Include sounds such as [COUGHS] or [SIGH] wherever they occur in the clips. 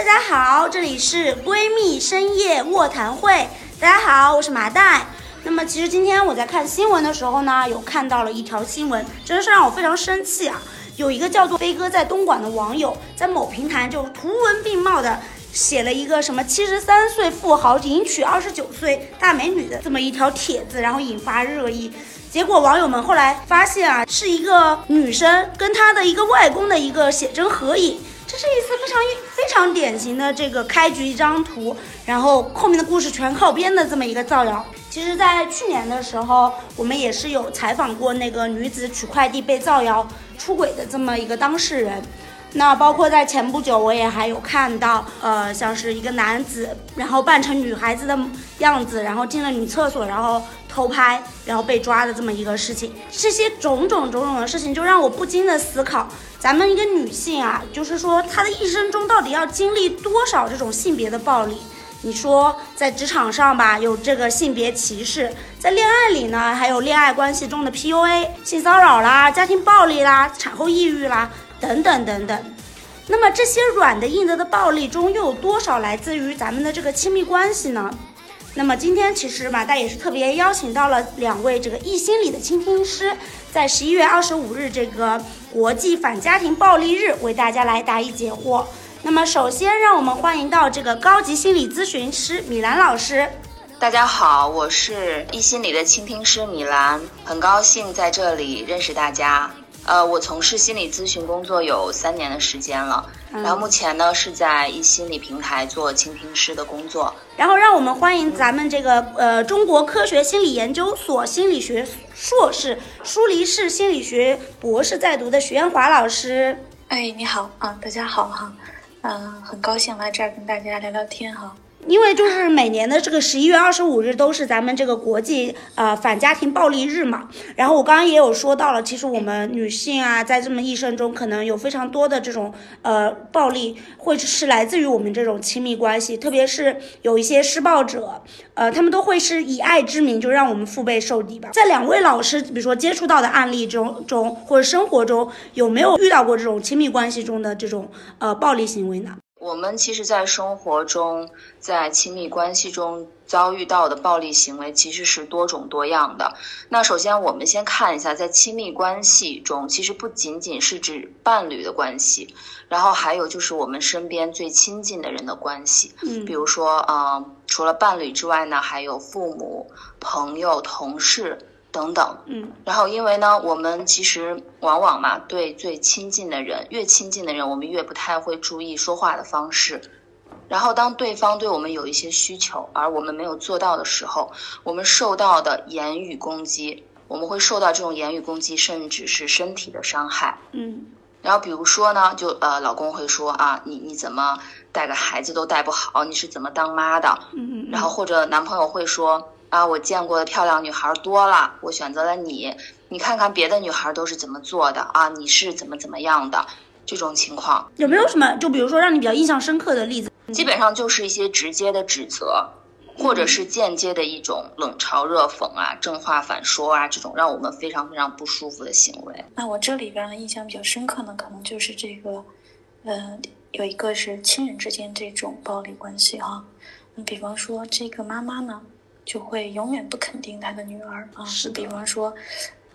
大家好，这里是闺蜜深夜卧谈会。大家好，我是麻袋。那么其实今天我在看新闻的时候呢，有看到了一条新闻，真是让我非常生气啊！有一个叫做飞哥在东莞的网友，在某平台就图文并茂的写了一个什么七十三岁富豪迎娶二十九岁大美女的这么一条帖子，然后引发热议。结果网友们后来发现啊，是一个女生跟她的一个外公的一个写真合影。这是一次非常非常典型的这个开局一张图，然后后面的故事全靠编的这么一个造谣。其实，在去年的时候，我们也是有采访过那个女子取快递被造谣出轨的这么一个当事人。那包括在前不久，我也还有看到，呃，像是一个男子，然后扮成女孩子的样子，然后进了女厕所，然后偷拍，然后被抓的这么一个事情。这些种种种种的事情，就让我不禁的思考，咱们一个女性啊，就是说她的一生中到底要经历多少这种性别的暴力？你说在职场上吧，有这个性别歧视；在恋爱里呢，还有恋爱关系中的 PUA、性骚扰啦、家庭暴力啦、产后抑郁啦。等等等等，那么这些软的硬的的暴力中，又有多少来自于咱们的这个亲密关系呢？那么今天其实马大也是特别邀请到了两位这个易心理的倾听师，在十一月二十五日这个国际反家庭暴力日，为大家来答疑解惑。那么首先让我们欢迎到这个高级心理咨询师米兰老师。大家好，我是易心理的倾听师米兰，很高兴在这里认识大家。呃，我从事心理咨询工作有三年的时间了，然后目前呢是在一心理平台做倾听师的工作。然后让我们欢迎咱们这个呃中国科学心理研究所心理学硕士、舒黎世心理学博士在读的徐艳华老师。哎，你好啊，大家好哈，嗯，很高兴来这儿跟大家聊聊天哈。因为就是每年的这个十一月二十五日都是咱们这个国际呃反家庭暴力日嘛，然后我刚刚也有说到了，其实我们女性啊，在这么一生中可能有非常多的这种呃暴力，会是来自于我们这种亲密关系，特别是有一些施暴者，呃，他们都会是以爱之名就让我们腹背受敌吧。在两位老师比如说接触到的案例中中或者生活中有没有遇到过这种亲密关系中的这种呃暴力行为呢？我们其实，在生活中，在亲密关系中遭遇到的暴力行为，其实是多种多样的。那首先，我们先看一下，在亲密关系中，其实不仅仅是指伴侣的关系，然后还有就是我们身边最亲近的人的关系。嗯，比如说，嗯，除了伴侣之外呢，还有父母、朋友、同事。等等，嗯，然后因为呢，我们其实往往嘛，对最亲近的人，越亲近的人，我们越不太会注意说话的方式。然后当对方对我们有一些需求，而我们没有做到的时候，我们受到的言语攻击，我们会受到这种言语攻击，甚至是身体的伤害。嗯，然后比如说呢，就呃，老公会说啊，你你怎么带个孩子都带不好，你是怎么当妈的？嗯嗯，然后或者男朋友会说。啊，我见过的漂亮女孩多了，我选择了你。你看看别的女孩都是怎么做的啊？你是怎么怎么样的？这种情况有没有什么？就比如说让你比较印象深刻的例子？基本上就是一些直接的指责，或者是间接的一种冷嘲热讽啊、正话反说啊，这种让我们非常非常不舒服的行为。那我这里边呢，印象比较深刻呢，可能就是这个，呃，有一个是亲人之间这种暴力关系哈。你比方说这个妈妈呢。就会永远不肯定他的女儿啊，是比方说，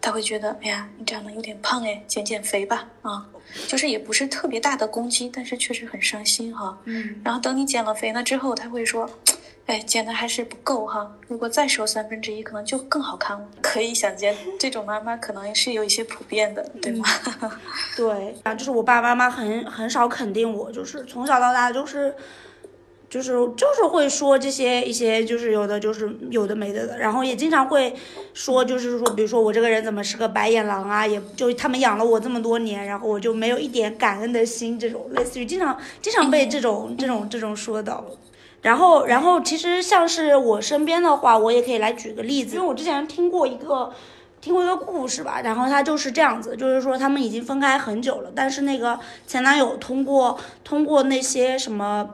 他会觉得，哎呀，你长得有点胖哎，减减肥吧啊，就是也不是特别大的攻击，但是确实很伤心哈。嗯，然后等你减了肥了之后，他会说，哎，减的还是不够哈，如果再瘦三分之一，可能就更好看了。可以想见，这种妈妈可能是有一些普遍的，对吗？[LAUGHS] 对啊，就是我爸爸妈妈很很少肯定我，就是从小到大就是。就是就是会说这些一些就是有的就是有的没的的，然后也经常会说就是说，比如说我这个人怎么是个白眼狼啊？也就他们养了我这么多年，然后我就没有一点感恩的心，这种类似于经常经常被这种这种这种说到。然后然后其实像是我身边的话，我也可以来举个例子，因为我之前听过一个听过一个故事吧，然后他就是这样子，就是说他们已经分开很久了，但是那个前男友通过通过那些什么。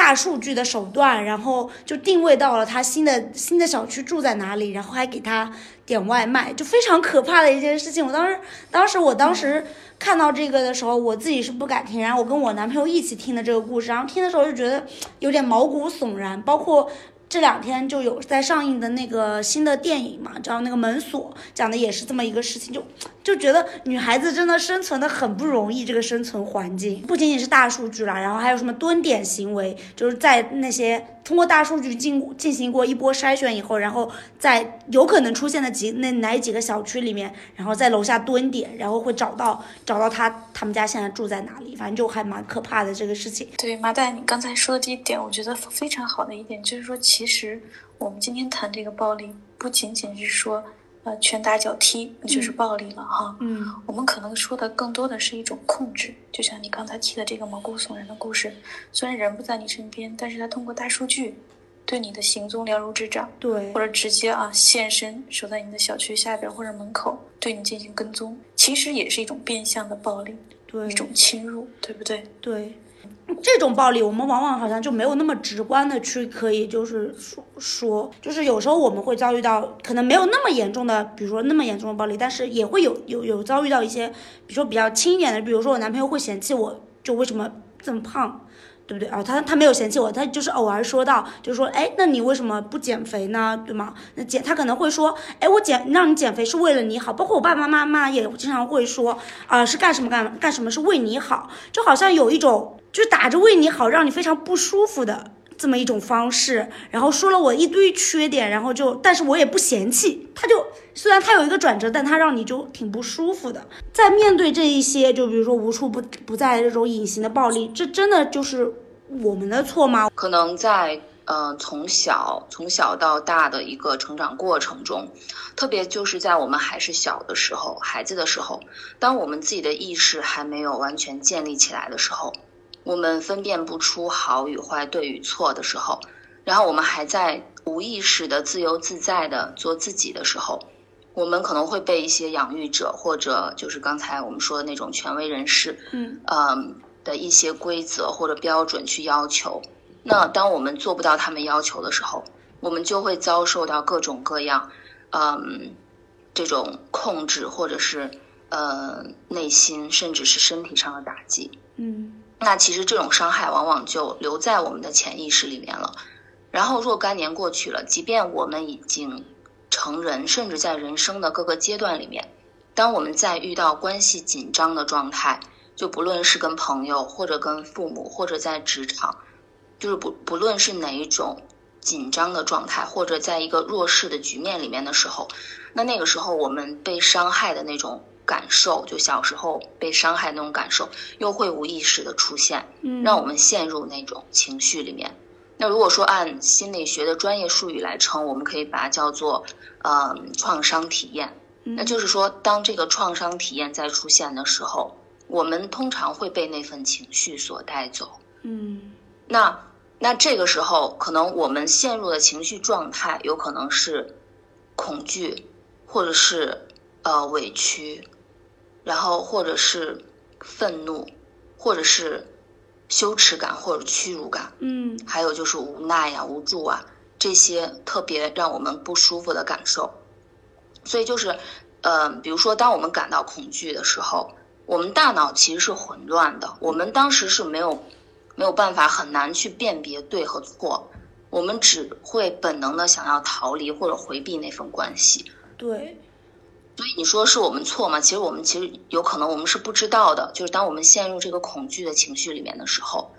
大数据的手段，然后就定位到了他新的新的小区住在哪里，然后还给他点外卖，就非常可怕的一件事情。我当时，当时我当时看到这个的时候，我自己是不敢听，然后我跟我男朋友一起听的这个故事，然后听的时候就觉得有点毛骨悚然，包括。这两天就有在上映的那个新的电影嘛，叫那个门锁，讲的也是这么一个事情，就就觉得女孩子真的生存的很不容易，这个生存环境不仅仅是大数据了，然后还有什么蹲点行为，就是在那些。通过大数据进进行过一波筛选以后，然后在有可能出现的几那哪几个小区里面，然后在楼下蹲点，然后会找到找到他他们家现在住在哪里，反正就还蛮可怕的这个事情。对，麻袋，你刚才说的这一点，我觉得非常好的一点就是说，其实我们今天谈这个暴力，不仅仅是说。呃，拳打脚踢就是暴力了哈。嗯，我们可能说的更多的是一种控制，就像你刚才提的这个毛骨悚然的故事。虽然人不在你身边，但是他通过大数据对你的行踪了如指掌，对，或者直接啊现身守在你的小区下边或者门口对你进行跟踪，其实也是一种变相的暴力，对，一种侵入，对不对？对。这种暴力，我们往往好像就没有那么直观的去可以，就是说说，就是有时候我们会遭遇到可能没有那么严重的，比如说那么严重的暴力，但是也会有有有遭遇到一些，比如说比较轻一点的，比如说我男朋友会嫌弃我，就为什么这么胖，对不对啊？他他没有嫌弃我，他就是偶尔说到，就是说，哎，那你为什么不减肥呢？对吗？那减他可能会说，哎，我减让你减肥是为了你好，包括我爸爸妈妈也经常会说，啊，是干什么干干什么是为你好，就好像有一种。就是打着为你好，让你非常不舒服的这么一种方式，然后说了我一堆缺点，然后就，但是我也不嫌弃，他就虽然他有一个转折，但他让你就挺不舒服的。在面对这一些，就比如说无处不不在这种隐形的暴力，这真的就是我们的错吗？可能在呃从小从小到大的一个成长过程中，特别就是在我们还是小的时候，孩子的时候，当我们自己的意识还没有完全建立起来的时候。我们分辨不出好与坏、对与错的时候，然后我们还在无意识的自由自在的做自己的时候，我们可能会被一些养育者或者就是刚才我们说的那种权威人士，嗯，嗯的一些规则或者标准去要求。那当我们做不到他们要求的时候，我们就会遭受到各种各样，嗯，这种控制或者是呃内心甚至是身体上的打击，嗯。那其实这种伤害往往就留在我们的潜意识里面了，然后若干年过去了，即便我们已经成人，甚至在人生的各个阶段里面，当我们在遇到关系紧张的状态，就不论是跟朋友，或者跟父母，或者在职场，就是不不论是哪一种紧张的状态，或者在一个弱势的局面里面的时候，那那个时候我们被伤害的那种。感受就小时候被伤害那种感受，又会无意识的出现，让我们陷入那种情绪里面。那如果说按心理学的专业术语来称，我们可以把它叫做呃创伤体验。那就是说，当这个创伤体验再出现的时候，我们通常会被那份情绪所带走。嗯，那那这个时候，可能我们陷入的情绪状态有可能是恐惧，或者是呃委屈。然后，或者是愤怒，或者是羞耻感，或者屈辱感，嗯，还有就是无奈呀、无助啊，这些特别让我们不舒服的感受。所以就是，呃，比如说，当我们感到恐惧的时候，我们大脑其实是混乱的，我们当时是没有没有办法很难去辨别对和错，我们只会本能的想要逃离或者回避那份关系。对。所以你说是我们错吗？其实我们其实有可能我们是不知道的。就是当我们陷入这个恐惧的情绪里面的时候，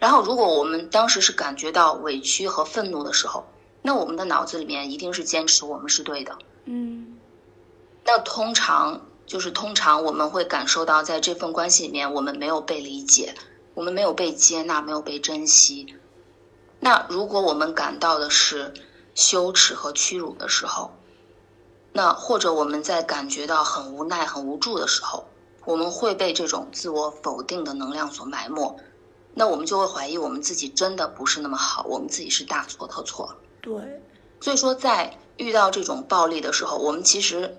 然后如果我们当时是感觉到委屈和愤怒的时候，那我们的脑子里面一定是坚持我们是对的。嗯。那通常就是通常我们会感受到在这份关系里面我们没有被理解，我们没有被接纳，没有被珍惜。那如果我们感到的是羞耻和屈辱的时候。那或者我们在感觉到很无奈、很无助的时候，我们会被这种自我否定的能量所埋没，那我们就会怀疑我们自己真的不是那么好，我们自己是大错特错。对，所以说在遇到这种暴力的时候，我们其实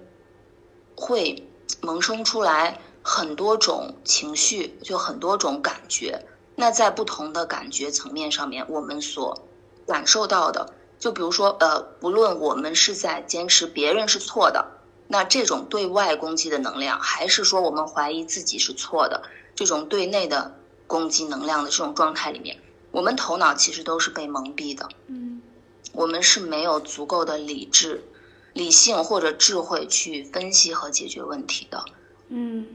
会萌生出来很多种情绪，就很多种感觉。那在不同的感觉层面上面，我们所感受到的，就比如说，呃，不论我们是在坚持别人是错的，那这种对外攻击的能量，还是说我们怀疑自己是错的，这种对内的攻击能量的这种状态里面，我们头脑其实都是被蒙蔽的。嗯我们是没有足够的理智、理性或者智慧去分析和解决问题的。嗯，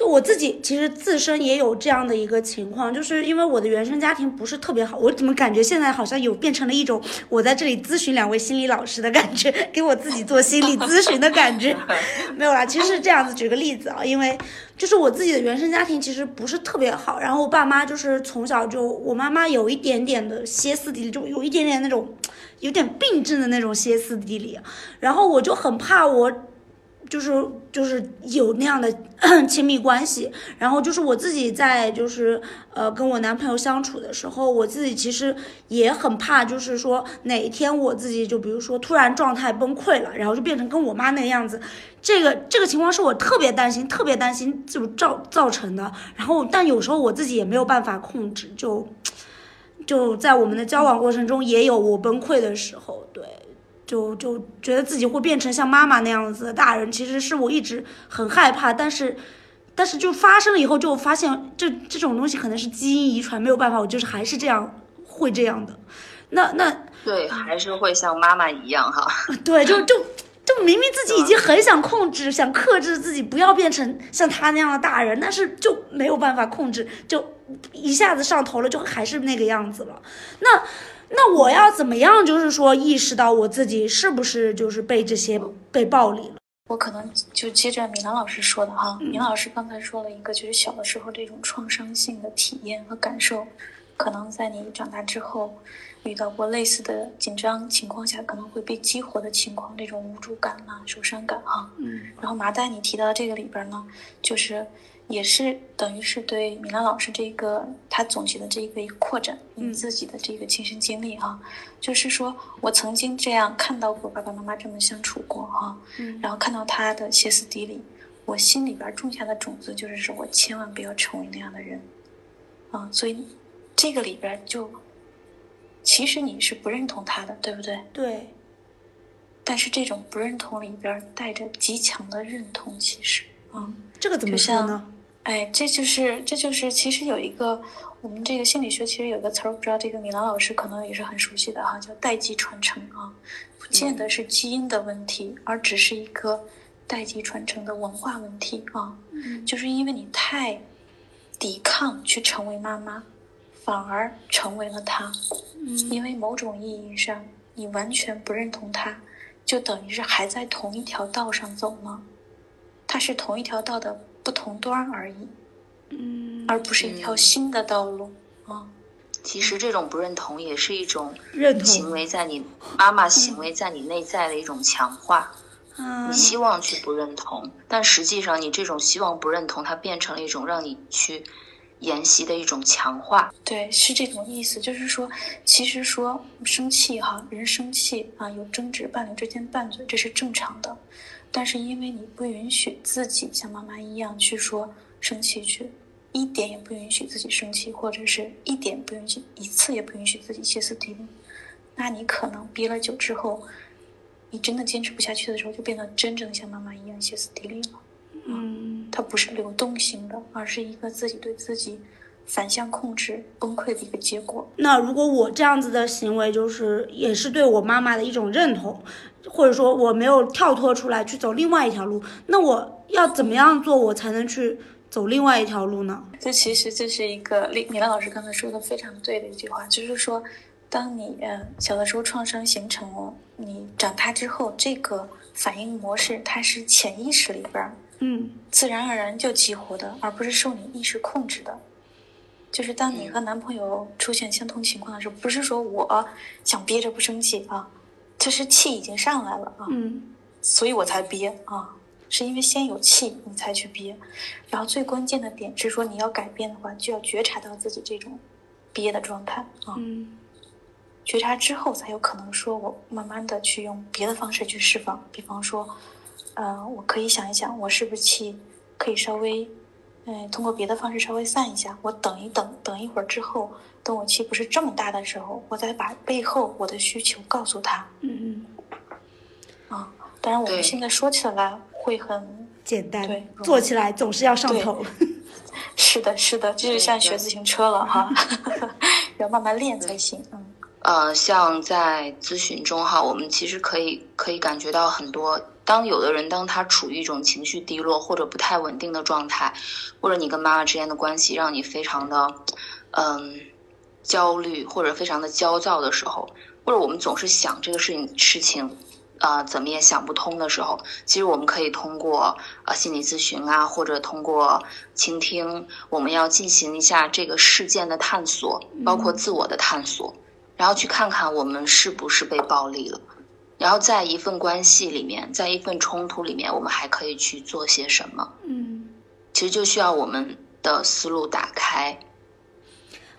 就我自己其实自身也有这样的一个情况，就是因为我的原生家庭不是特别好，我怎么感觉现在好像有变成了一种我在这里咨询两位心理老师的感觉，给我自己做心理咨询的感觉。[LAUGHS] 没有啦，其实是这样子。举个例子啊，因为就是我自己的原生家庭其实不是特别好，然后我爸妈就是从小就，我妈妈有一点点的歇斯底里，就有一点点那种有点病症的那种歇斯底里，然后我就很怕我。就是就是有那样的 [COUGHS] 亲密关系，然后就是我自己在就是呃跟我男朋友相处的时候，我自己其实也很怕，就是说哪一天我自己就比如说突然状态崩溃了，然后就变成跟我妈那个样子，这个这个情况是我特别担心、特别担心就造造成的。然后但有时候我自己也没有办法控制，就就在我们的交往过程中也有我崩溃的时候，对。就就觉得自己会变成像妈妈那样子的大人，其实是我一直很害怕，但是，但是就发生了以后，就发现这这种东西可能是基因遗传，没有办法，我就是还是这样，会这样的。那那对，还是会像妈妈一样哈。对，就就就明明自己已经很想控制，想克制自己，不要变成像他那样的大人，但是就没有办法控制，就一下子上头了，就还是那个样子了。那。那我要怎么样？就是说，意识到我自己是不是就是被这些被暴力了？我可能就接着米兰老师说的哈，米兰老师刚才说了一个，就是小的时候这种创伤性的体验和感受，可能在你长大之后遇到过类似的紧张情况下，可能会被激活的情况，这种无助感啊、受伤感哈。嗯。然后麻袋你提到这个里边呢，就是。也是等于是对米兰老师这个他总结的这个一个扩展，你自己的这个亲身经历啊，就是说我曾经这样看到过爸爸妈妈这么相处过哈，然后看到他的歇斯底里，我心里边种下的种子就是说我千万不要成为那样的人，啊，所以这个里边就其实你是不认同他的，对不对？对。但是这种不认同里边带着极强的认同，其实啊，这个怎么说呢？哎，这就是这就是，其实有一个我们这个心理学其实有个词儿，不知道这个米兰老师可能也是很熟悉的哈，叫代际传承啊，不见得是基因的问题，而只是一个代际传承的文化问题啊。嗯，就是因为你太抵抗去成为妈妈，反而成为了他。嗯，因为某种意义上你完全不认同他，就等于是还在同一条道上走吗。它是同一条道的。不同端而已，嗯，而不是一条新的道路啊。其实这种不认同也是一种认同行为，在你妈妈行为在你内在的一种强化。嗯，你希望去不认同，但实际上你这种希望不认同，它变成了一种让你去沿袭的一种强化。对，是这种意思。就是说，其实说生气哈，人生气啊，有争执，伴侣之间拌嘴，这是正常的。但是因为你不允许自己像妈妈一样去说生气去，一点也不允许自己生气，或者是一点不允许一次也不允许自己歇斯底里，那你可能憋了久之后，你真的坚持不下去的时候，就变得真正像妈妈一样歇斯底里了。嗯，它不是流动型的，而是一个自己对自己反向控制崩溃的一个结果。那如果我这样子的行为，就是也是对我妈妈的一种认同。或者说我没有跳脱出来去走另外一条路，那我要怎么样做，我才能去走另外一条路呢？这其实这是一个李米兰老师刚才说的非常对的一句话，就是说，当你呃小的时候创伤形成了，你长大之后这个反应模式它是潜意识里边嗯自然而然就激活的，而不是受你意识控制的。就是当你和男朋友出现相同情况的时候，不是说我想憋着不生气啊。就是气已经上来了啊，嗯，所以我才憋啊，是因为先有气你才去憋，然后最关键的点是说你要改变的话，就要觉察到自己这种憋的状态啊，嗯，觉察之后才有可能说我慢慢的去用别的方式去释放，比方说，呃，我可以想一想，我是不是气可以稍微嗯，通过别的方式稍微散一下。我等一等，等一会儿之后，等我气不是这么大的时候，我再把背后我的需求告诉他。嗯嗯。啊，当然我们现在说起来会很简单对，做起来总是要上头。[LAUGHS] 是的，是的，就是像学自行车了哈，[LAUGHS] 要慢慢练才行。嗯呃，像在咨询中哈，我们其实可以可以感觉到很多。当有的人当他处于一种情绪低落或者不太稳定的状态，或者你跟妈妈之间的关系让你非常的嗯焦虑或者非常的焦躁的时候，或者我们总是想这个事情事情呃怎么也想不通的时候，其实我们可以通过呃心理咨询啊，或者通过倾听，我们要进行一下这个事件的探索，包括自我的探索。然后去看看我们是不是被暴力了，然后在一份关系里面，在一份冲突里面，我们还可以去做些什么？嗯，其实就需要我们的思路打开。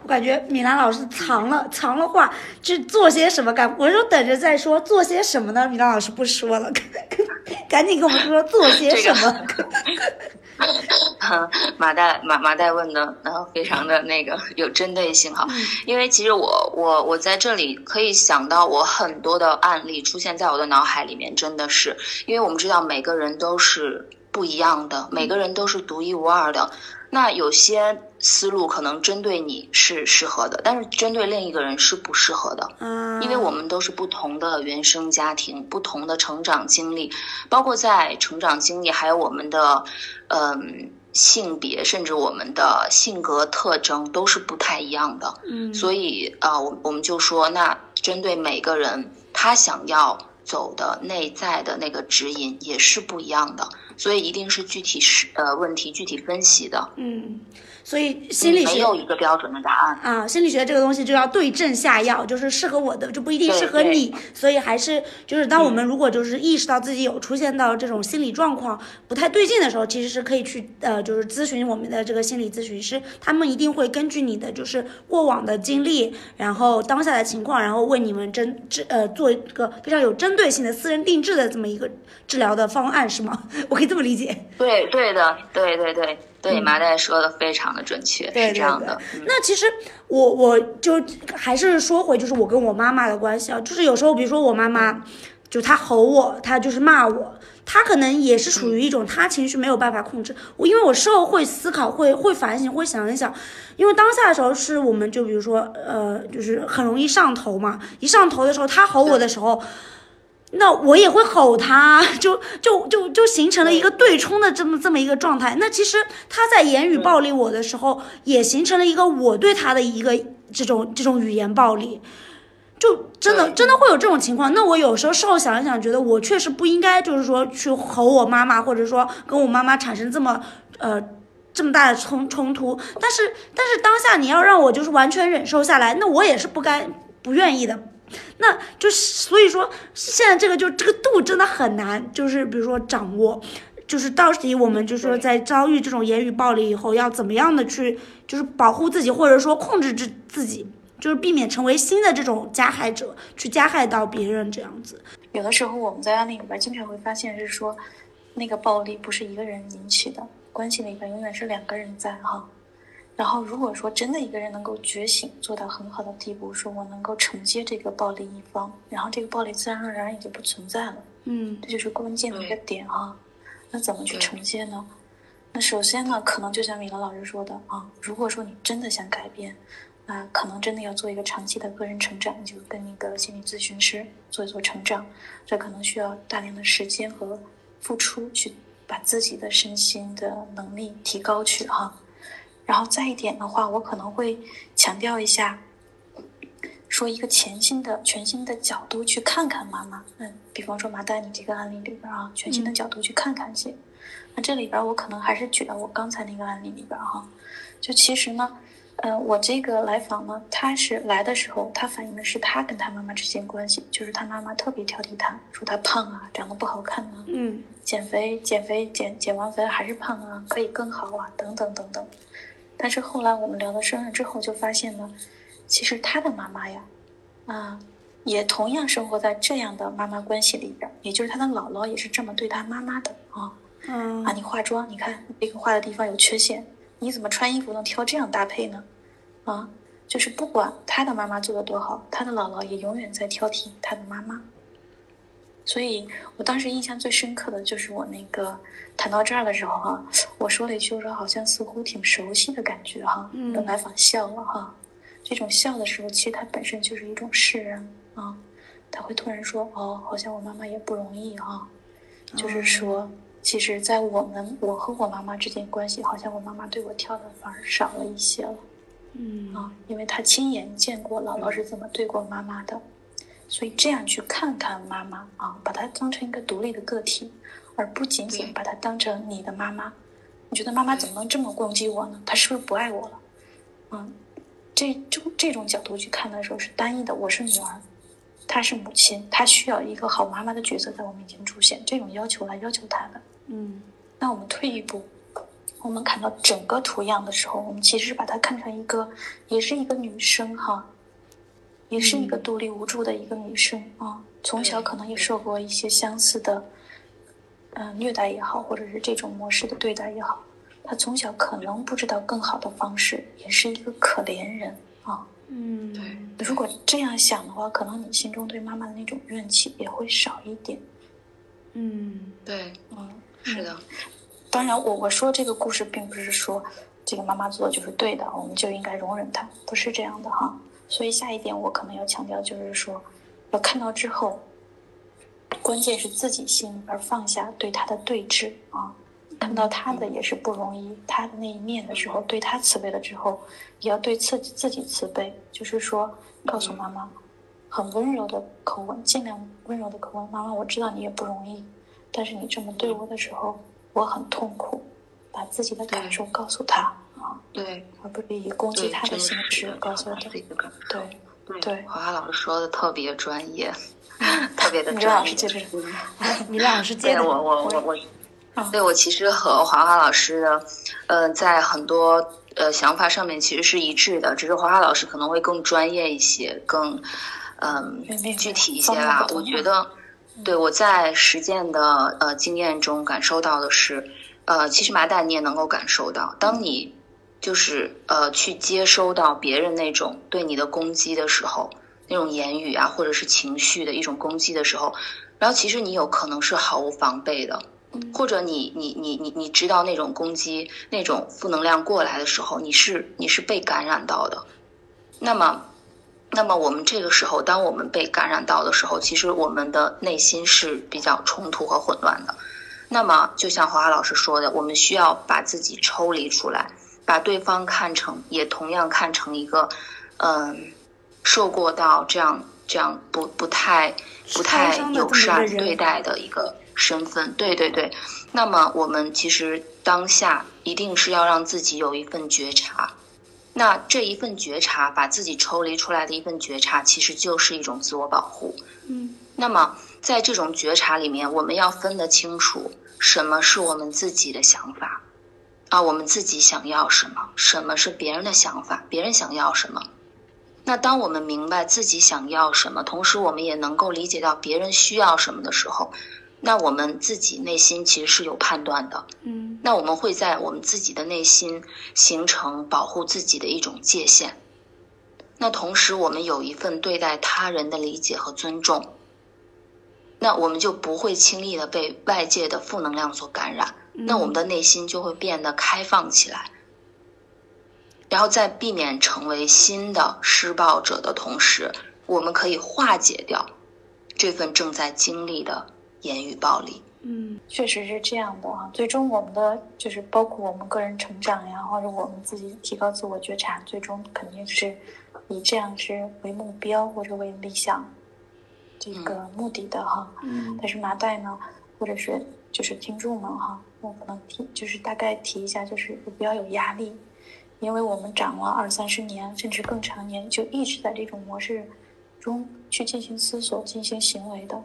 我感觉米兰老师藏了藏了话，去做些什么干？我就等着再说，做些什么呢？米兰老师不说了，[LAUGHS] 赶紧跟我们说做些什么。[LAUGHS] 马代马马代问的，然后非常的那个有针对性哈，因为其实我我我在这里可以想到我很多的案例出现在我的脑海里面，真的是，因为我们知道每个人都是不一样的，每个人都是独一无二的。那有些思路可能针对你是适合的，但是针对另一个人是不适合的。嗯，因为我们都是不同的原生家庭，不同的成长经历，包括在成长经历，还有我们的嗯性别，甚至我们的性格特征都是不太一样的。嗯，所以啊、呃我我们就说，那针对每个人，他想要走的内在的那个指引也是不一样的，所以一定是具体是呃问题具体分析的，嗯，所以心理学没有一个标准的答案。啊，心理学这个东西就要对症下药，就是适合我的就不一定适合你，所以还是就是当我们如果就是意识到自己有出现到这种心理状况不太对劲的时候，其实是可以去呃就是咨询我们的这个心理咨询师，他们一定会根据你的就是过往的经历，然后当下的情况，然后为你们针治呃做一个非常有针对性的私人定制的这么一个治疗的方案，是吗？[LAUGHS] 我可以这么理解。对对的，对对对对，麻袋说的非常的准确，是这样的。那其实我我就还是说回就是我跟我妈妈的关系啊，就是有时候比如说我妈妈，就她吼我，她就是骂我，她可能也是处于一种她情绪没有办法控制。我因为我事后会思考，会会反省，会想一想，因为当下的时候是我们就比如说呃，就是很容易上头嘛，一上头的时候，她吼我的时候。那我也会吼他，就就就就形成了一个对冲的这么这么一个状态。那其实他在言语暴力我的时候，也形成了一个我对他的一个这种这种语言暴力，就真的真的会有这种情况。那我有时候事后想一想，觉得我确实不应该，就是说去吼我妈妈，或者说跟我妈妈产生这么呃。这么大的冲冲突，但是但是当下你要让我就是完全忍受下来，那我也是不该不愿意的，那就是所以说，现在这个就这个度真的很难，就是比如说掌握，就是到底我们就是说在遭遇这种言语暴力以后，要怎么样的去就是保护自己，或者说控制自自己，就是避免成为新的这种加害者，去加害到别人这样子。有的时候我们在案例里边经常会发现是说，那个暴力不是一个人引起的，关系里边永远是两个人在哈。然后如果说真的一个人能够觉醒，做到很好的地步，说我能够承接这个暴力一方，然后这个暴力自然而然也就不存在了。嗯这就是关键的一个点啊。那怎么去承接呢？那首先呢，可能就像米兰老师说的啊，如果说你真的想改变，那可能真的要做一个长期的个人成长，就跟那个心理咨询师做一做成长，这可能需要大量的时间和付出，去把自己的身心的能力提高去哈。然后再一点的话，我可能会强调一下，说一个全新的、全新的角度去看看妈妈。嗯，比方说马丹，你这个案例里边啊，全新的角度去看看去。那这里边我可能还是举到我刚才那个案例里边哈，就其实呢，呃，我这个来访呢，他是来的时候，他反映的是他跟他妈妈之间关系，就是他妈妈特别挑剔他，说他胖啊，长得不好看啊，嗯减肥减肥减减完肥还是胖啊，可以更好啊，等等等等。但是后来我们聊到生日之后，就发现呢，其实他的妈妈呀，啊，也同样生活在这样的妈妈关系里边儿，也就是他的姥姥也是这么对他妈妈的啊。嗯啊，你化妆，你看这个画的地方有缺陷，你怎么穿衣服能挑这样搭配呢？啊，就是不管他的妈妈做的多好，他的姥姥也永远在挑剔他的妈妈。所以我当时印象最深刻的就是我那个谈到这儿的时候哈、我说了一句，我说好像似乎挺熟悉的感觉哈、嗯本来访笑了哈、这种笑的时候，其实它本身就是一种释然啊，他会突然说哦，好像我妈妈也不容易哈、就是说，其实，在我们我和我妈妈之间关系，好像我妈妈对我挑的反而少了一些了嗯啊，因为她亲眼见过姥姥是怎么对过妈妈的，所以这样去看看妈妈啊，把她当成一个独立的个体，而不仅仅把她当成你的妈妈。你觉得妈妈怎么能这么攻击我呢？她是不是不爱我了？嗯，这就这种角度去看的时候是单一的，我是女儿，她是母亲，她需要一个好妈妈的角色在我面前出现，这种要求来要求她的。嗯那我们退一步，我们看到整个图样的时候，我们其实把它看成一个，也是一个女生哈，也是一个独立无助的一个女生啊，从小可能也受过一些相似的，嗯、虐待也好，或者是这种模式的对待也好，她从小可能不知道更好的方式，也是一个可怜人啊。嗯，对如果这样想的话，可能你心中对妈妈的那种怨气也会少一点。嗯对，嗯，是的，当然，我我说这个故事，并不是说这个妈妈做的就是对的，我们就应该容忍她，不是这样的哈。所以下一点我可能要强调，就是说，要看到之后，关键是自己心而放下对他的对峙啊。看到他的也是不容易，他的那一面的时候，对他慈悲了之后，也要对自己自己慈悲，就是说，告诉妈妈，很温柔的口吻，尽量温柔的口吻，妈妈，我知道你也不容易，但是你这么对我的时候，我很痛苦，把自己的感受告诉他啊，对而不是以攻击，他的真形式告诉他。这个对，对对华华老师说的特别专业，[LAUGHS] 特别的你专业。你俩老师接的，对我我我我啊，对我其实和华华老师的，呃，在很多呃想法上面其实是一致的，只是华华老师可能会更专业一些，更嗯、具体一些吧。我觉得，对我在实践的呃经验中感受到的是，呃，其实麻袋你也能够感受到，当你就是呃去接收到别人那种对你的攻击的时候，那种言语啊，或者是情绪的一种攻击的时候，然后其实你有可能是毫无防备的，或者你你你你你知道那种攻击、那种负能量过来的时候，你是你是被感染到的。那么，那么我们这个时候，当我们被感染到的时候，其实我们的内心是比较冲突和混乱的。那么，就像华华老师说的，我们需要把自己抽离出来，把对方看成，也同样看成一个，嗯，受过到这样这样不不太不太友善对待的一个身份。对对对。那么我们其实当下一定是要让自己有一份觉察。那这一份觉察，把自己抽离出来的一份觉察，其实就是一种自我保护。嗯那么，在这种觉察里面，我们要分得清楚什么是我们自己的想法，啊，我们自己想要什么，什么是别人的想法，别人想要什么。那当我们明白自己想要什么，同时我们也能够理解到别人需要什么的时候，那我们自己内心其实是有判断的。嗯那我们会在我们自己的内心形成保护自己的一种界限。那同时，我们有一份对待他人的理解和尊重，那我们就不会轻易的被外界的负能量所感染。那我们的内心就会变得开放起来，然后在避免成为新的施暴者的同时，我们可以化解掉这份正在经历的言语暴力。嗯确实是这样的啊。最终我们的就是包括我们个人成长呀，或者我们自己提高自我觉察，最终肯定是以这样是为目标或者为理想这个目的的哈。嗯但是麻袋呢，或者是就是听众们哈，我可能提就是大概提一下，就是不要有压力，因为我们长了二三十年甚至更长年，就一直在这种模式中去进行思索、进行行为的。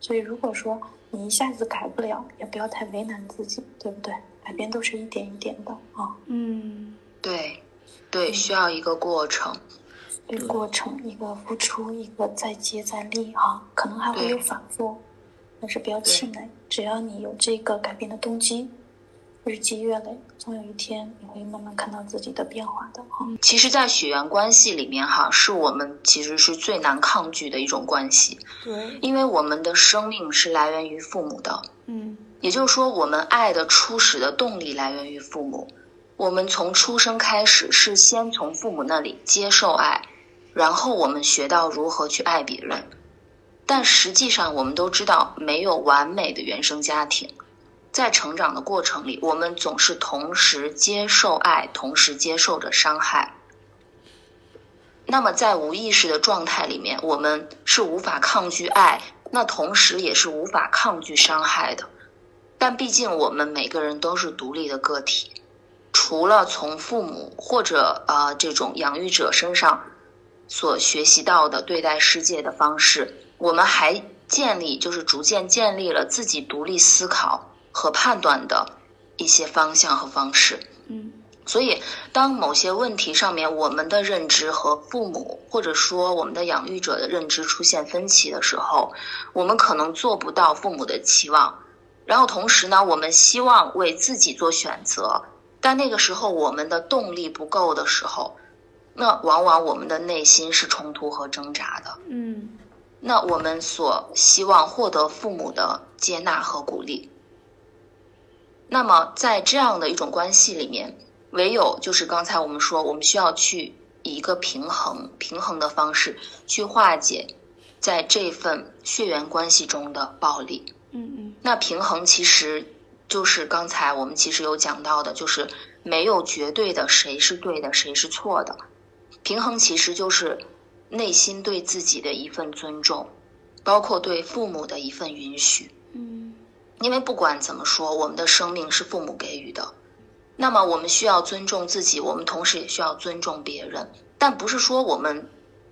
所以如果说你一下子改不了，也不要太为难自己，对不对？改变都是一点一点的啊，嗯对，对，需要一个过程。对过程，一个付出，一个再接再厉哈，可能还会有反复，但是不要气馁，只要你有这个改变的动机，日积月累，总有一天你会慢慢看到自己的变化的哈。其实，在血缘关系里面，哈，是我们其实是最难抗拒的一种关系，对，因为我们的生命是来源于父母的，嗯也就是说，我们爱的初始的动力来源于父母。我们从出生开始是先从父母那里接受爱，然后我们学到如何去爱别人。但实际上，我们都知道没有完美的原生家庭，在成长的过程里，我们总是同时接受爱，同时接受着伤害。那么，在无意识的状态里面，我们是无法抗拒爱，那同时也是无法抗拒伤害的。但毕竟我们每个人都是独立的个体，除了从父母或者呃这种养育者身上所学习到的对待世界的方式，我们还建立就是逐渐建立了自己独立思考和判断的一些方向和方式。嗯所以，当某些问题上面我们的认知和父母或者说我们的养育者的认知出现分歧的时候，我们可能做不到父母的期望。然后同时呢，我们希望为自己做选择，但那个时候我们的动力不够的时候，那往往我们的内心是冲突和挣扎的。嗯那我们所希望获得父母的接纳和鼓励。那么在这样的一种关系里面，唯有就是刚才我们说，我们需要去以一个平衡、平衡的方式去化解在这份血缘关系中的暴力。嗯嗯那平衡其实就是刚才我们其实有讲到的，就是没有绝对的谁是对的，谁是错的。平衡其实就是内心对自己的一份尊重，包括对父母的一份允许。嗯因为不管怎么说，我们的生命是父母给予的，那么我们需要尊重自己，我们同时也需要尊重别人。但不是说我们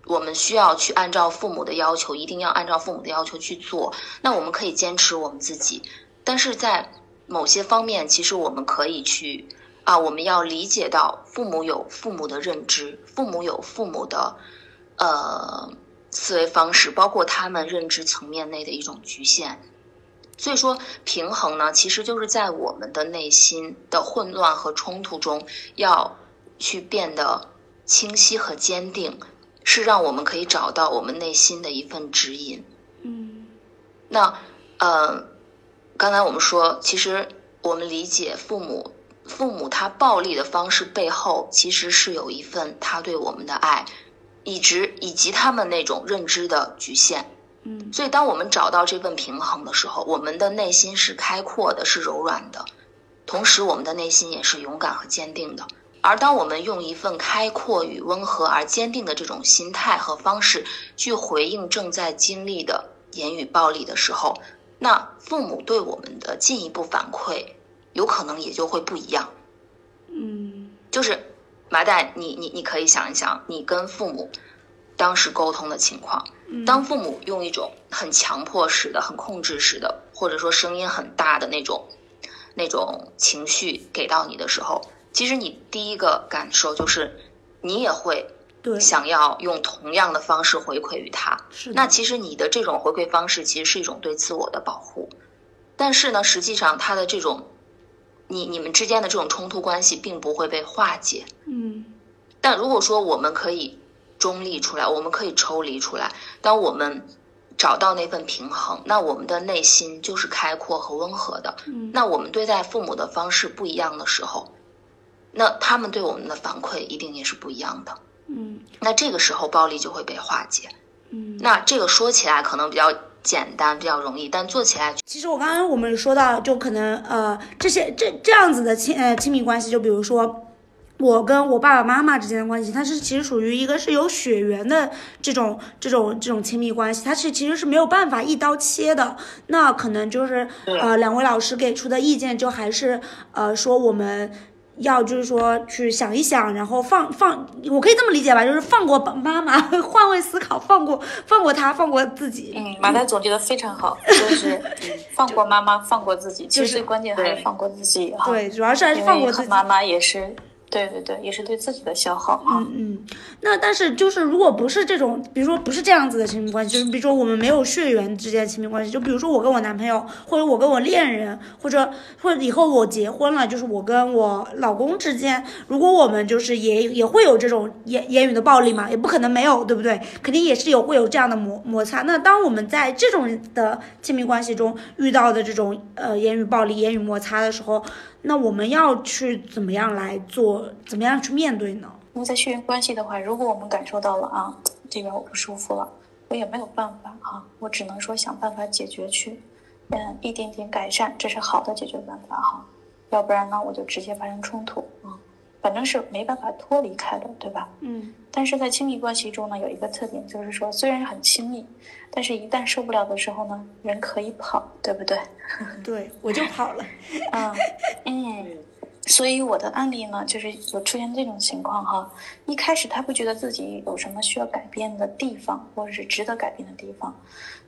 我们需要去按照父母的要求，一定要按照父母的要求去做。那我们可以坚持我们自己，但是在某些方面，其实我们可以去啊，我们要理解到父母有父母的认知，父母有父母的呃思维方式，包括他们认知层面内的一种局限。所以说，平衡呢，其实就是在我们的内心的混乱和冲突中，要去变得清晰和坚定，是让我们可以找到我们内心的一份指引。嗯那呃，刚才我们说，其实我们理解父母，父母他暴力的方式背后，其实是有一份他对我们的爱，以及以及他们那种认知的局限。嗯所以，当我们找到这份平衡的时候，我们的内心是开阔的，是柔软的，同时我们的内心也是勇敢和坚定的。而当我们用一份开阔与温和而坚定的这种心态和方式去回应正在经历的言语暴力的时候，那父母对我们的进一步反馈，有可能也就会不一样。嗯就是麻袋，你你你可以想一想，你跟父母当时沟通的情况。嗯，当父母用一种很强迫式的、很控制式的，或者说声音很大的那种、那种情绪给到你的时候，其实你第一个感受就是，你也会想要用同样的方式回馈于他。是那其实你的这种回馈方式，其实是一种对自我的保护。但是呢，实际上他的这种，你你们之间的这种冲突关系并不会被化解。嗯但如果说我们可以中立出来，我们可以抽离出来，当我们找到那份平衡，那我们的内心就是开阔和温和的。嗯那我们对待父母的方式不一样的时候，那他们对我们的反馈一定也是不一样的。嗯那这个时候暴力就会被化解。嗯。那这个说起来可能比较简单，比较容易，但做起来其实我刚刚我们说到，就可能呃这些这这样子的亲呃亲密关系，就比如说。我跟我爸爸妈妈之间的关系，它是其实属于一个是有血缘的这种这种这种亲密关系，它是其实是没有办法一刀切的。那可能就是呃两位老师给出的意见，就还是呃说我们要就是说去想一想，然后放放，我可以这么理解吧，就是放过妈妈，换位思考，放过放过他，放过自己。嗯，马太总结的非常好，[LAUGHS] 就是放过妈妈，放过自己。其就是实最关键还是放过自己哈。对，主要是还是放过自己。妈妈也是对对对，也是对自己的消耗。嗯嗯，那但是就是如果不是这种，比如说不是这样子的亲密关系，就是比如说我们没有血缘之间的亲密关系，就比如说我跟我男朋友，或者我跟我恋人，或者或者以后我结婚了，就是我跟我老公之间，如果我们就是也也会有这种言言语的暴力嘛，也不可能没有，对不对？肯定也是有会有这样的摩摩擦。那当我们在这种的亲密关系中遇到的这种呃言语暴力、言语摩擦的时候，那我们要去怎么样来做，怎么样去面对呢？那么在血缘关系的话，如果我们感受到了啊，这边我不舒服了，我也没有办法哈、我只能说想办法解决去，嗯，一点点改善，这是好的解决办法哈、要不然呢，我就直接发生冲突啊、反正是没办法脱离开的，对吧？嗯但是在亲密关系中呢，有一个特点就是说，虽然很亲密，但是一旦受不了的时候呢，人可以跑，对不对？[LAUGHS] 对，我就跑了。啊，嗯，所以我的案例呢，就是有出现这种情况哈。一开始他不觉得自己有什么需要改变的地方，或者是值得改变的地方，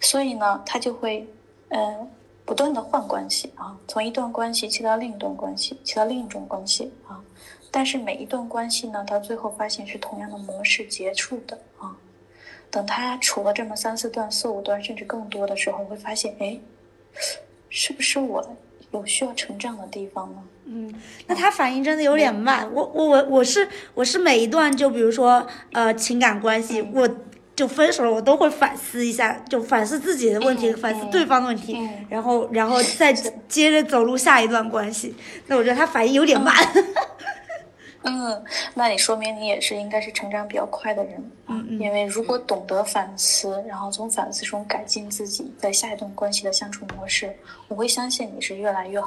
所以呢，他就会呃不断的换关系啊，从一段关系切到另一段关系，切到另一种关系啊。但是每一段关系呢，到最后发现是同样的模式结束的啊。等他处了这么三四段、四五段，甚至更多的时候，会发现，哎，是不是我有需要成长的地方呢？嗯，那他反应真的有点慢。我我我我是我是每一段就比如说呃情感关系，我就分手了，我都会反思一下，就反思自己的问题，嗯反思对方的问题，嗯然后然后再接着走入下一段关系。那我觉得他反应有点慢。[LAUGHS] 嗯，那你说明你也是应该是成长比较快的人啊，嗯嗯因为如果懂得反思，然后从反思中改进自己在下一段关系的相处模式，我会相信你是越来越，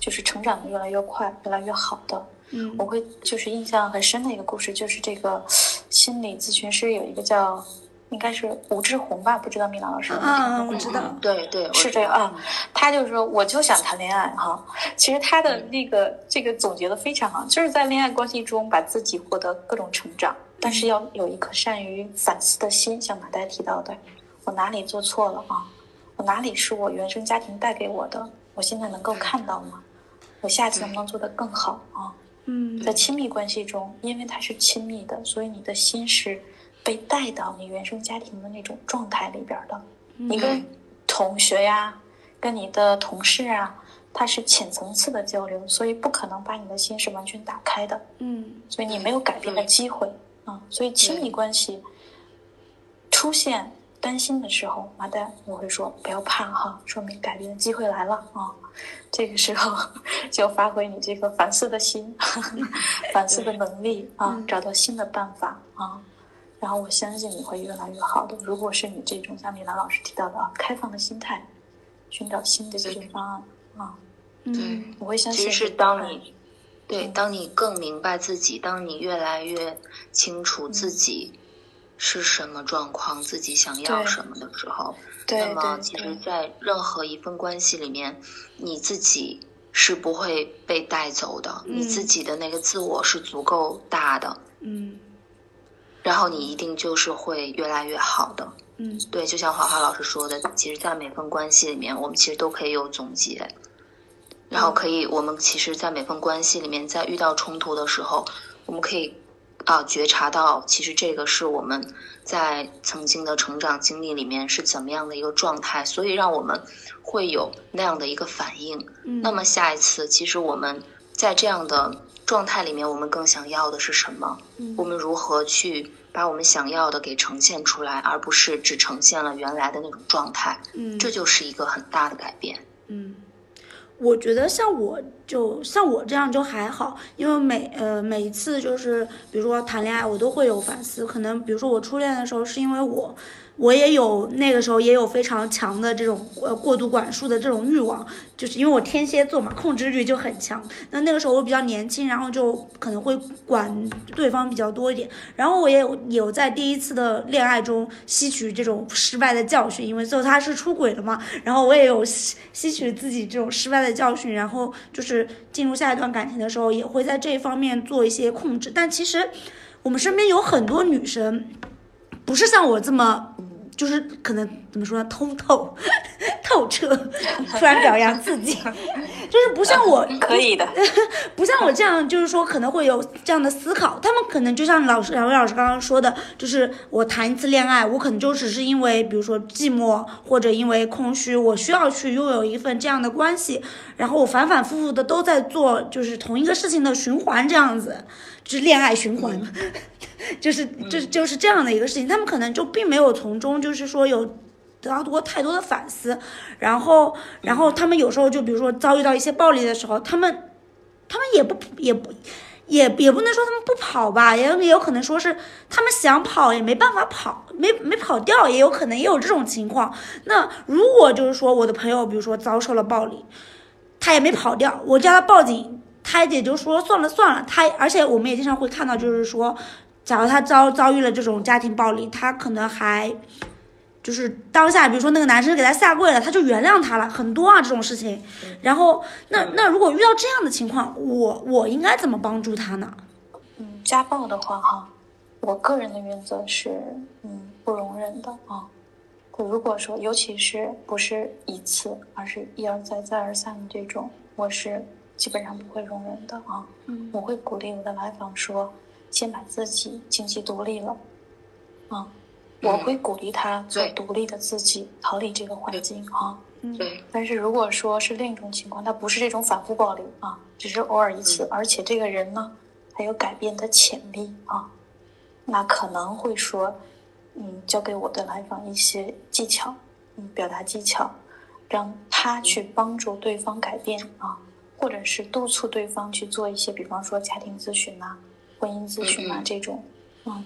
就是成长的越来越快，越来越好的。嗯我会就是印象很深的一个故事，就是这个心理咨询师有一个叫应该是吴志红吧，不知道米兰老师有没有听嗯，我知道。对对，是这样啊，他就是说，我就想谈恋爱哈。其实他的那个这个总结的非常好，就是在恋爱关系中把自己获得各种成长，但是要有一颗善于反思的心，像马代提到的，我哪里做错了啊？我哪里是我原生家庭带给我的？我现在能够看到吗？我下次能不能做得更好啊？嗯在亲密关系中，因为它是亲密的，所以你的心是被带到你原生家庭的那种状态里边的。你跟同学呀，跟你的同事啊，他是浅层次的交流，所以不可能把你的心是完全打开的，嗯所以你没有改变的机会啊。所以亲密关系出现担心的时候，马丹我会说不要怕哈，说明改变的机会来了啊。这个时候 [LAUGHS] 就发挥你这个反思的心，[LAUGHS] 反思的能力啊，找到新的办法啊。然后我相信你会越来越好的。如果是你这种像米兰老师提到的啊，开放的心态，寻找新的解决方案啊，嗯。我会相信其实是当你对，嗯。当你更明白自己，当你越来越清楚自己是什么状况，自己想要什么的时候，对那么其实，在任何一份关系里面，你自己是不会被带走的，你自嗯。己的那个自我是足够大的，嗯然后你一定就是会越来越好的。嗯对，就像华华老师说的，其实，在每份关系里面，我们其实都可以有总结，然后可以，我们其实，在每份关系里面，在遇到冲突的时候，我们可以啊觉察到，其实这个是我们在曾经的成长经历里面是怎么样的一个状态，所以让我们会有那样的一个反应。嗯，那么下一次，其实我们在这样的状态里面，我们更想要的是什么？嗯我们如何去把我们想要的给呈现出来，而不是只呈现了原来的那种状态？嗯这就是一个很大的改变。嗯，我觉得像我就像我这样就还好，因为每呃每一次就是比如说谈恋爱，我都会有反思。可能比如说我初恋的时候，是因为我我也有那个时候也有非常强的这种呃过度管束的这种欲望，就是因为我天蝎座嘛，控制欲就很强。那那个时候我比较年轻，然后就可能会管对方比较多一点。然后我也有在第一次的恋爱中吸取这种失败的教训，因为最后他是出轨了嘛，然后我也有吸吸取自己这种失败的教训，然后就是进入下一段感情的时候，也会在这一方面做一些控制。但其实我们身边有很多女生，不是像我这么。就是可能怎么说呢，通透，[LAUGHS] 透彻，突然表扬自己，[LAUGHS] 就是不像我可以的，[LAUGHS] 不像我这样，就是说可能会有这样的思考。他们可能就像老师两位老师刚刚说的，就是我谈一次恋爱，我可能就只是因为比如说寂寞或者因为空虚，我需要去拥有一份这样的关系，然后我反反复复的都在做，就是同一个事情的循环这样子，就是恋爱循环，就是就是就是这样的一个事情。他们可能就并没有从中就是说有。得到过太多的反思，然后，然后他们有时候就比如说遭遇到一些暴力的时候，他们，他们也不也不也也不能说他们不跑吧，也也有可能说是他们想跑也没办法跑，没没跑掉，也有可能也有这种情况。那如果就是说我的朋友比如说遭受了暴力，他也没跑掉，我叫他报警，他也就说算了算了。他而且我们也经常会看到，就是说，假如他遭遭遇了这种家庭暴力，他可能还。就是当下，比如说那个男生给他下跪了，他就原谅他了，很多啊这种事情。然后，那那如果遇到这样的情况，我我应该怎么帮助他呢？嗯，家暴的话哈，我个人的原则是，嗯，不容忍的啊。如果说，尤其是不是一次，而是一而再再而三的这种，我是基本上不会容忍的啊。嗯，我会鼓励我的来访说，先把自己经济独立了，啊。我会鼓励他做独立的自己，逃离这个环境啊。对。但是如果说是另一种情况，他不是这种反复暴力啊，只是偶尔一次，而且这个人呢还有改变的潜力啊，那可能会说，嗯，教给我的来访一些技巧，嗯，表达技巧，让他去帮助对方改变啊，或者是督促对方去做一些，比方说家庭咨询呐、婚姻咨询呐这种，嗯。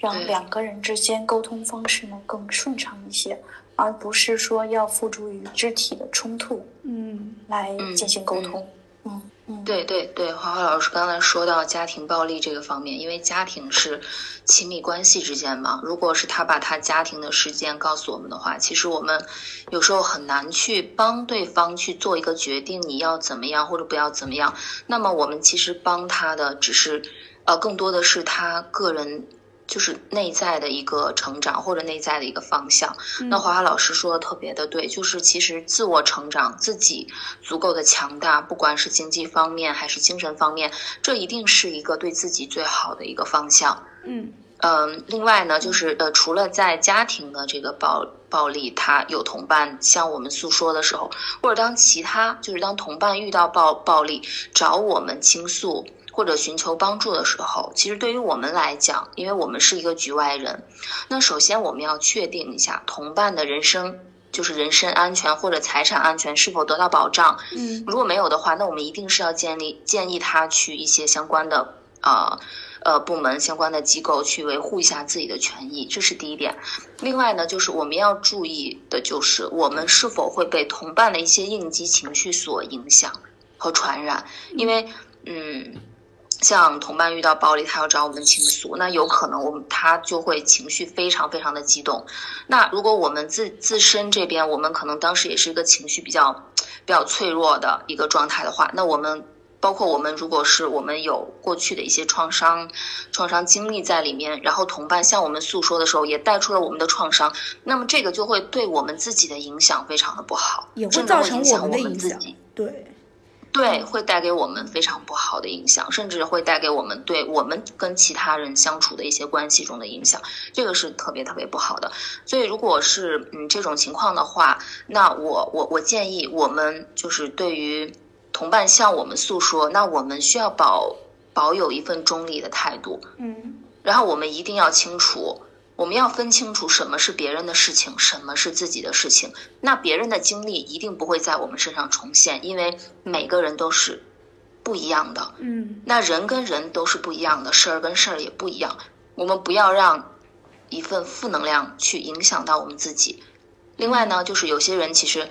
让两个人之间沟通方式能更顺畅一些，而不是说要付诸于肢体的冲突，嗯，来进行沟通，嗯嗯，对对对，花花老师刚才说到家庭暴力这个方面，因为家庭是亲密关系之间嘛，如果是他把他家庭的事件告诉我们的话，其实我们有时候很难去帮对方去做一个决定，你要怎么样或者不要怎么样，那么我们其实帮他的只是，呃，更多的是他个人。就是内在的一个成长，或者内在的一个方向。那华华老师说的特别的对，就是其实自我成长，自己足够的强大，不管是经济方面还是精神方面，这一定是一个对自己最好的一个方向。嗯嗯，另外呢，就是呃，除了在家庭的这个暴暴力，他有同伴向我们诉说的时候，或者当其他就是当同伴遇到暴暴力找我们倾诉。或者寻求帮助的时候，其实对于我们来讲，因为我们是一个局外人，那首先我们要确定一下同伴的人生，就是人身安全或者财产安全是否得到保障。嗯，如果没有的话，那我们一定是要建立建议他去一些相关的啊呃部门、相关的机构去维护一下自己的权益，这是第一点。另外呢，就是我们要注意的就是我们是否会被同伴的一些应激情绪所影响和传染，因为嗯。像同伴遇到暴力，他要找我们倾诉，那有可能我们他就会情绪非常非常的激动。那如果我们自自身这边，我们可能当时也是一个情绪比较比较脆弱的一个状态的话，那我们包括我们如果是我们有过去的一些创伤创伤经历在里面，然后同伴向我们诉说的时候，也带出了我们的创伤，那么这个就会对我们自己的影响非常的不好，也会造成我们的影响。对。对，会带给我们非常不好的影响，甚至会带给我们对我们跟其他人相处的一些关系中的影响，这个是特别特别不好的。所以，如果是嗯这种情况的话，那我我我建议我们就是对于同伴向我们诉说，那我们需要保保有一份中立的态度，嗯，然后我们一定要清楚。我们要分清楚什么是别人的事情，什么是自己的事情。那别人的经历一定不会在我们身上重现，因为每个人都是不一样的。嗯，那人跟人都是不一样的，事儿跟事儿也不一样。我们不要让一份负能量去影响到我们自己。另外呢，就是有些人其实，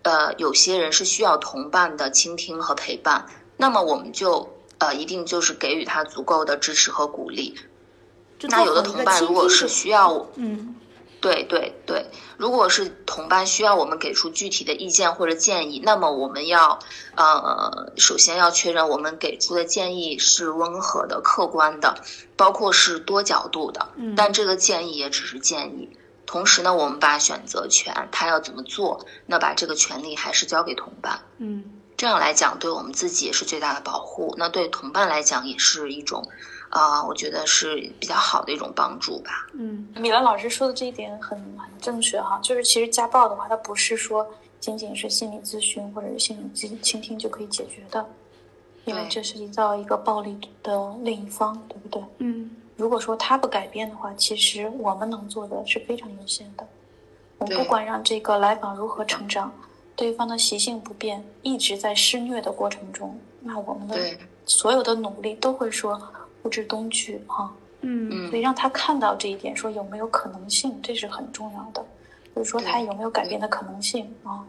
呃，有些人是需要同伴的倾听和陪伴，那么我们就呃一定就是给予他足够的支持和鼓励。那有的同伴如果是需要，嗯，对对对，如果是同伴需要我们给出具体的意见或者建议，那么我们要呃首先要确认我们给出的建议是温和的、客观的，包括是多角度的。嗯，但这个建议也只是建议。同时呢，我们把选择权他要怎么做，那把这个权利还是交给同伴。嗯这样来讲，对我们自己也是最大的保护，那对同伴来讲也是一种，啊、我觉得是比较好的一种帮助吧。嗯米兰老师说的这一点很很正确哈，就是其实家暴的话，它不是说仅仅是心理咨询或者是心理倾倾听就可以解决的，因为这涉及到一个暴力的另一方，对不对？嗯如果说他不改变的话，其实我们能做的是非常有限的。我们不管让这个来访如何成长，对方的习性不变，一直在施虐的过程中，那我们的，所有的努力都会说付之东去哈。嗯嗯所以让他看到这一点，说有没有可能性，这是很重要的。就是说他有没有改变的可能性啊？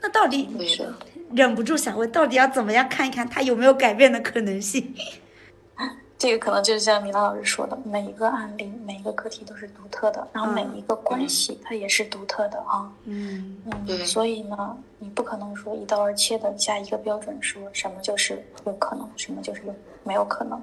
那到底对的，忍不住想问，到底要怎么样看一看他有没有改变的可能性？[LAUGHS] 这个可能就是像米拉老师说的，每一个案例、每一个个体都是独特的，然后每一个关系它也是独特的啊。嗯对嗯，所以呢，你不可能说一刀而切的下一个标准，说什么就是有可能，什么就是有没有可能。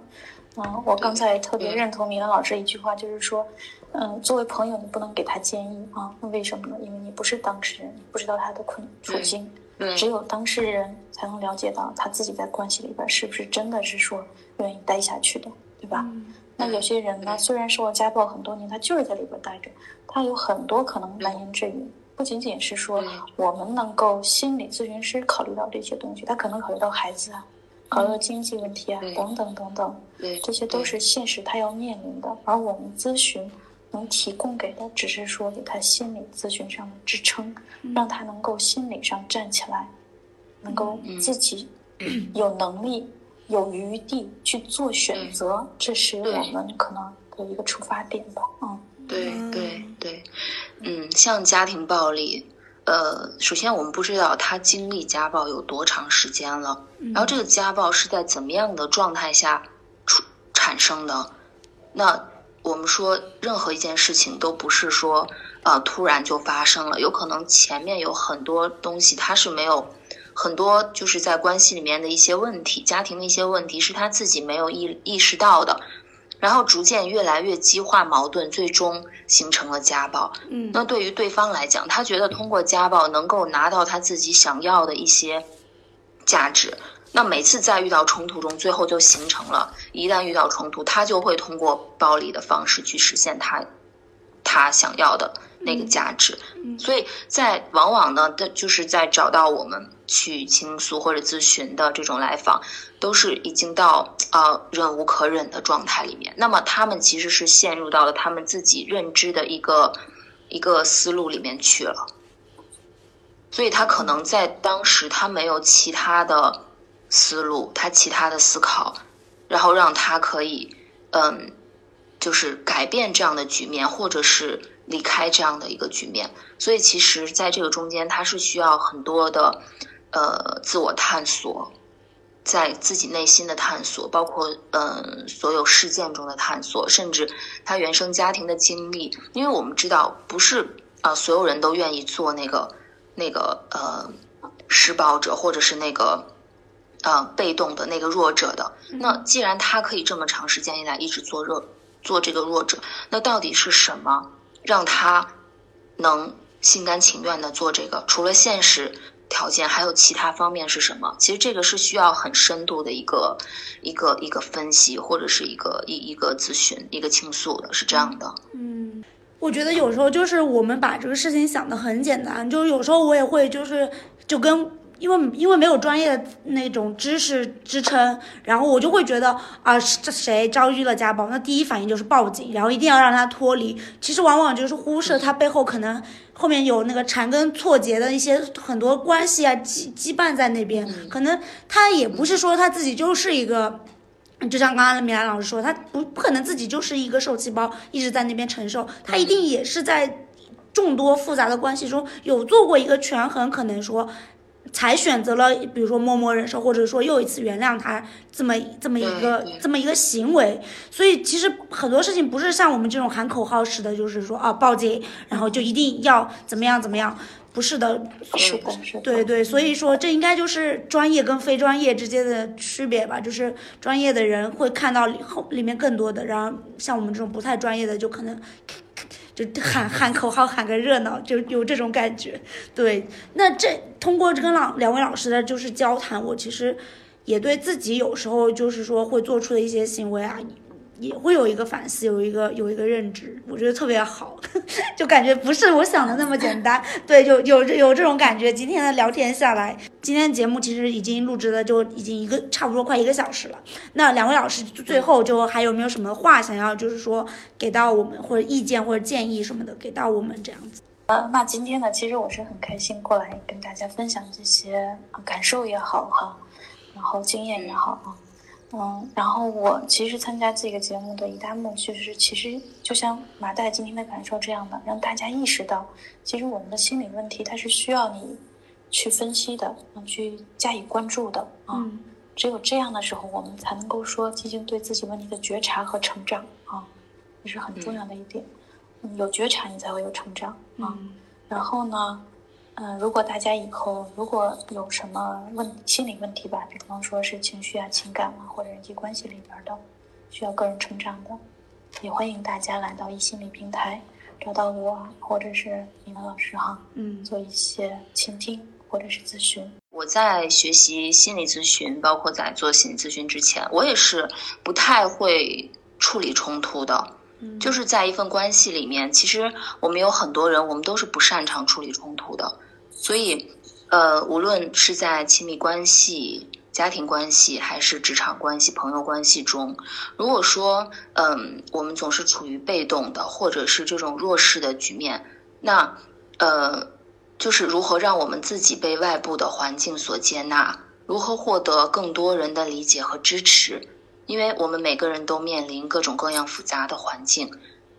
嗯，我刚才特别认同米兰老师一句话，就是说，嗯，作为朋友，你不能给他建议啊。为什么呢？因为你不是当事人，你不知道他的困处对境。对只有当事人才能了解到他自己在关系里边是不是真的是说愿意待下去的，对吧？那有些人呢，虽然受了家暴很多年，他就是在里边待着，他有很多可能难言之隐，不仅仅是说我们能够心理咨询师考虑到这些东西，他可能考虑到孩子啊，考虑到经济问题啊，等等等等，这些都是现实他要面临的，而我们咨询能提供给的，只是说给他心理咨询上的支撑，让他能够心理上站起来，能够嗯自己有能力、有余地去做选择，这是我们可能的一个出发点吧。嗯，对对对，嗯，像家庭暴力，呃，首先我们不知道他经历家暴有多长时间了，然后这个家暴是在怎么样的状态下出产生的？那我们说任何一件事情都不是说呃突然就发生了，有可能前面有很多东西他是没有。很多就是在关系里面的一些问题，家庭的一些问题是他自己没有意意识到的，然后逐渐越来越激化矛盾，最终形成了家暴。嗯那对于对方来讲，他觉得通过家暴能够拿到他自己想要的一些价值。那每次在遇到冲突中，最后就形成了，一旦遇到冲突，他就会通过暴力的方式去实现他他想要的那个价值。所以在往往呢，的就是在找到我们去倾诉或者咨询的这种来访，都是已经到啊、呃忍无可忍的状态里面。那么他们其实是陷入到了他们自己认知的一个一个思路里面去了。所以他可能在当时他没有其他的思路，他其他的思考，然后让他可以嗯，就是改变这样的局面，或者是离开这样的一个局面。所以其实在这个中间，他是需要很多的呃自我探索，在自己内心的探索，包括嗯、所有事件中的探索，甚至他原生家庭的经历。因为我们知道，不是啊、所有人都愿意做那个那个呃施暴者，或者是那个。呃，被动的那个弱者的，那既然他可以这么长时间以来一直做弱做这个弱者，那到底是什么让他能心甘情愿的做这个？除了现实条件，还有其他方面是什么？其实这个是需要很深度的一个一个一个分析，或者是一个一一个咨询、一个倾诉的，是这样的。嗯，我觉得有时候就是我们把这个事情想得很简单，就是有时候我也会就是就跟。因为因为没有专业的那种知识支撑，然后我就会觉得啊，这谁遭遇了家暴，那第一反应就是报警，然后一定要让他脱离。其实往往就是忽视他背后可能后面有那个缠根错节的一些很多关系啊羁羁绊在那边，可能他也不是说他自己就是一个。就像刚刚米兰老师说，他不不可能自己就是一个受气包，一直在那边承受，他一定也是在众多复杂的关系中有做过一个权衡，可能说才选择了，比如说默默忍受，或者说又一次原谅他这么这么一个这么一个行为。所以其实很多事情不是像我们这种喊口号式的，就是说啊报警，然后就一定要怎么样怎么样，不是的。是的，是的。对对，所以说这应该就是专业跟非专业之间的区别吧，就是专业的人会看到里后里面更多的，然后像我们这种不太专业的，就可能就喊 [LAUGHS] 喊口号喊个热闹，就有这种感觉。对，那这通过跟老两位老师的就是交谈，我其实也对自己有时候就是说会做出的一些行为啊。也会有一个反思，有一个有一个认知，我觉得特别好，[LAUGHS] 就感觉不是我想的那么简单。对，就有有这种感觉。今天的聊天下来，今天节目其实已经录制了就已经一个差不多快一个小时了。那两位老师最后就还有没有什么话想要就是说给到我们，或者意见或者建议什么的给到我们这样子？呃，那今天呢，其实我是很开心过来跟大家分享这些感受也好哈，然后经验也好啊。嗯，然后我其实参加这个节目的一大目的是，其实就像马代今天的感受这样的，让大家意识到，其实我们的心理问题它是需要你去分析的，嗯，去加以关注的啊。只有这样的时候，我们才能够说进行对自己问题的觉察和成长啊，这是很重要的一点。嗯有觉察，你才会有成长啊。然后呢？嗯，如果大家以后如果有什么问心理问题吧，比方说是情绪啊、情感啊，或者人际关系里边的，需要个人成长的，也欢迎大家来到一心理平台，找到我或者是你的老师哈，嗯，做一些倾听或者是咨询。我在学习心理咨询，包括在做心理咨询之前，我也是不太会处理冲突的，就是在一份关系里面，其实我们有很多人，我们都是不擅长处理冲突的。所以，呃，无论是在亲密关系、家庭关系，还是职场关系、朋友关系中，如果说，嗯，我们总是处于被动的，或者是这种弱势的局面，那，呃，就是如何让我们自己被外部的环境所接纳，如何获得更多人的理解和支持？因为我们每个人都面临各种各样复杂的环境。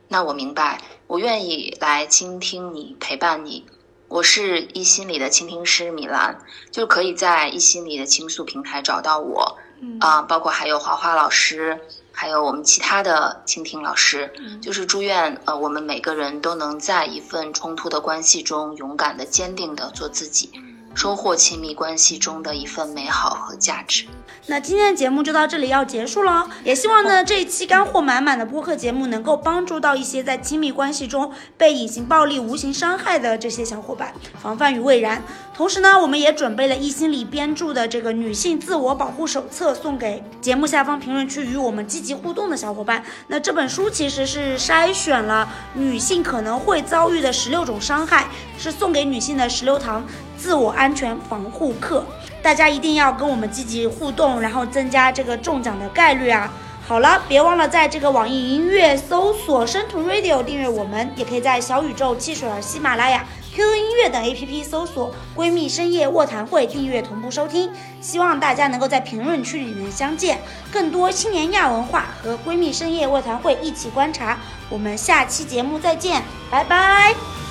那我明白，我愿意来倾听你，陪伴你。我是一心理的倾听师米兰，就可以在一心理的倾诉平台找到我，啊，包括还有花花老师，还有我们其他的倾听老师，就是祝愿呃我们每个人都能在一份冲突的关系中勇敢的、坚定的做自己。收获亲密关系中的一份美好和价值。那今天的节目就到这里要结束了，也希望呢这一期干货满满的播客节目能够帮助到一些在亲密关系中被隐形暴力无形伤害的这些小伙伴，防范于未然。同时呢，我们也准备了一心理编著的这个女性自我保护手册，送给节目下方评论区与我们积极互动的小伙伴。那这本书其实是筛选了女性可能会遭遇的十六种伤害，是送给女性的十六堂。自我安全防护课，大家一定要跟我们积极互动，然后增加这个中奖的概率啊！好了，别忘了在这个网易音乐搜索“生图 Radio” 订阅我们，也可以在小宇宙、汽水儿、喜马拉雅、QQ 音乐等 APP 搜索“闺蜜深夜卧谈会”订阅同步收听。希望大家能够在评论区里面相见，更多青年亚文化和闺蜜深夜卧谈会一起观察。我们下期节目再见，拜拜。